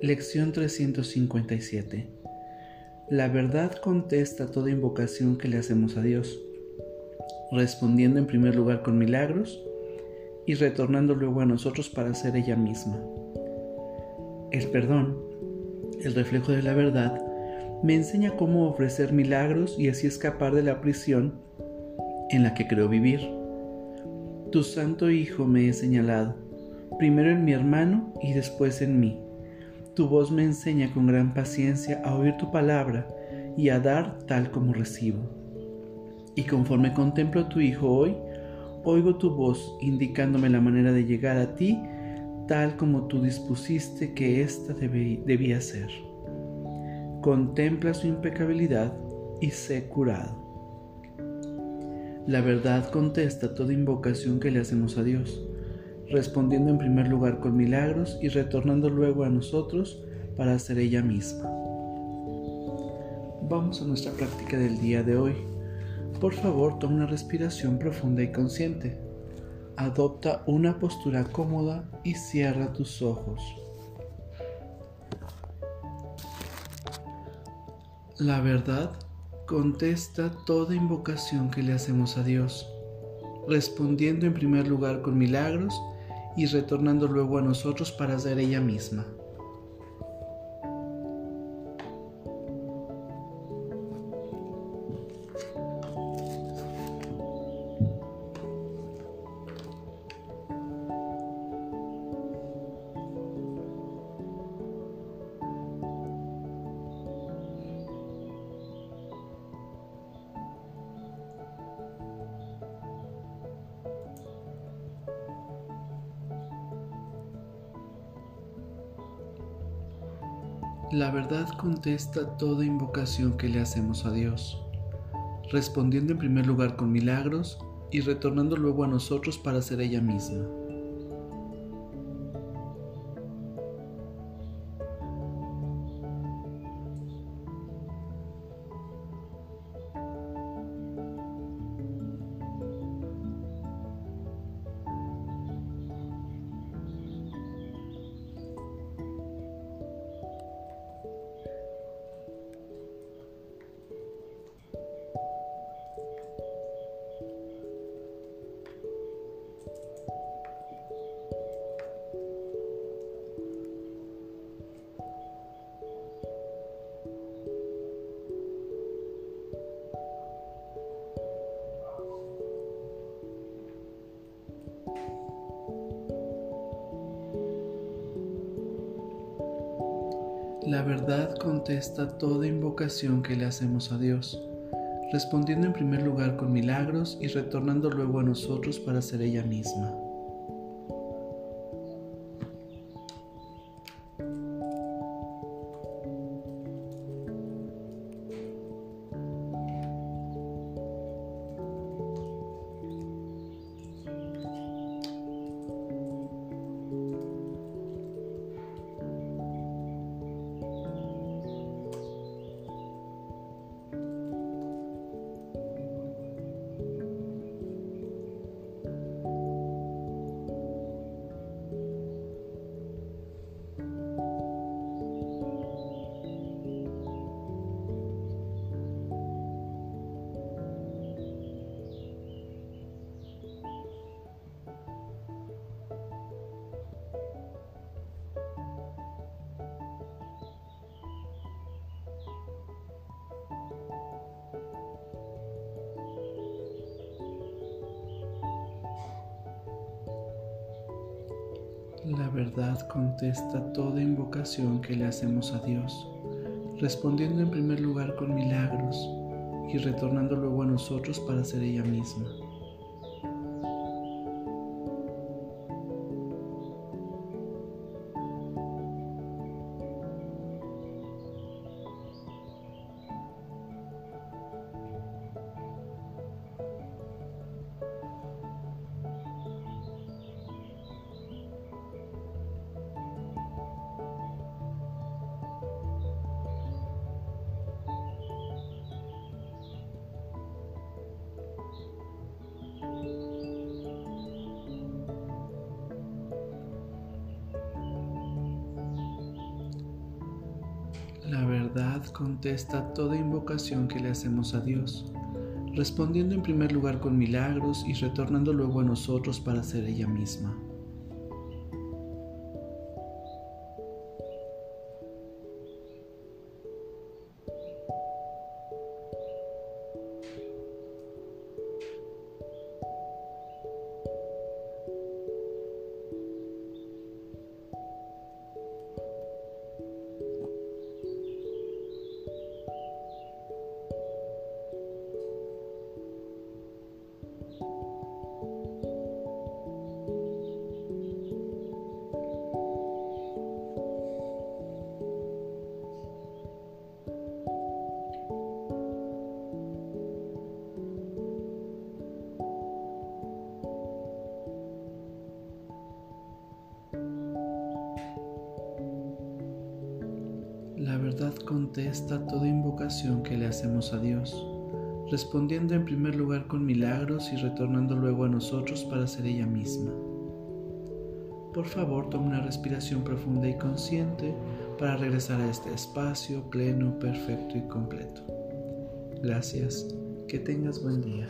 Lección 357 La verdad contesta toda invocación que le hacemos a Dios, respondiendo en primer lugar con milagros y retornando luego a nosotros para ser ella misma. El perdón, el reflejo de la verdad, me enseña cómo ofrecer milagros y así escapar de la prisión en la que creo vivir. Tu santo Hijo me he señalado, primero en mi hermano y después en mí. Tu voz me enseña con gran paciencia a oír tu palabra y a dar tal como recibo. Y conforme contemplo a tu Hijo hoy, oigo tu voz indicándome la manera de llegar a ti tal como tú dispusiste que ésta debía ser. Contempla su impecabilidad y sé curado. La verdad contesta toda invocación que le hacemos a Dios, respondiendo en primer lugar con milagros y retornando luego a nosotros para ser ella misma. Vamos a nuestra práctica del día de hoy. Por favor, toma una respiración profunda y consciente. Adopta una postura cómoda y cierra tus ojos. La verdad contesta toda invocación que le hacemos a Dios, respondiendo en primer lugar con milagros y retornando luego a nosotros para ser ella misma. La verdad contesta toda invocación que le hacemos a Dios, respondiendo en primer lugar con milagros y retornando luego a nosotros para ser ella misma. La verdad contesta toda invocación que le hacemos a Dios, respondiendo en primer lugar con milagros y retornando luego a nosotros para ser ella misma. La verdad contesta toda invocación que le hacemos a Dios, respondiendo en primer lugar con milagros y retornando luego a nosotros para ser ella misma. Contesta toda invocación que le hacemos a Dios, respondiendo en primer lugar con milagros y retornando luego a nosotros para ser ella misma. Verdad contesta toda invocación que le hacemos a Dios, respondiendo en primer lugar con milagros y retornando luego a nosotros para ser ella misma. Por favor, tome una respiración profunda y consciente para regresar a este espacio pleno, perfecto y completo. Gracias. Que tengas buen día.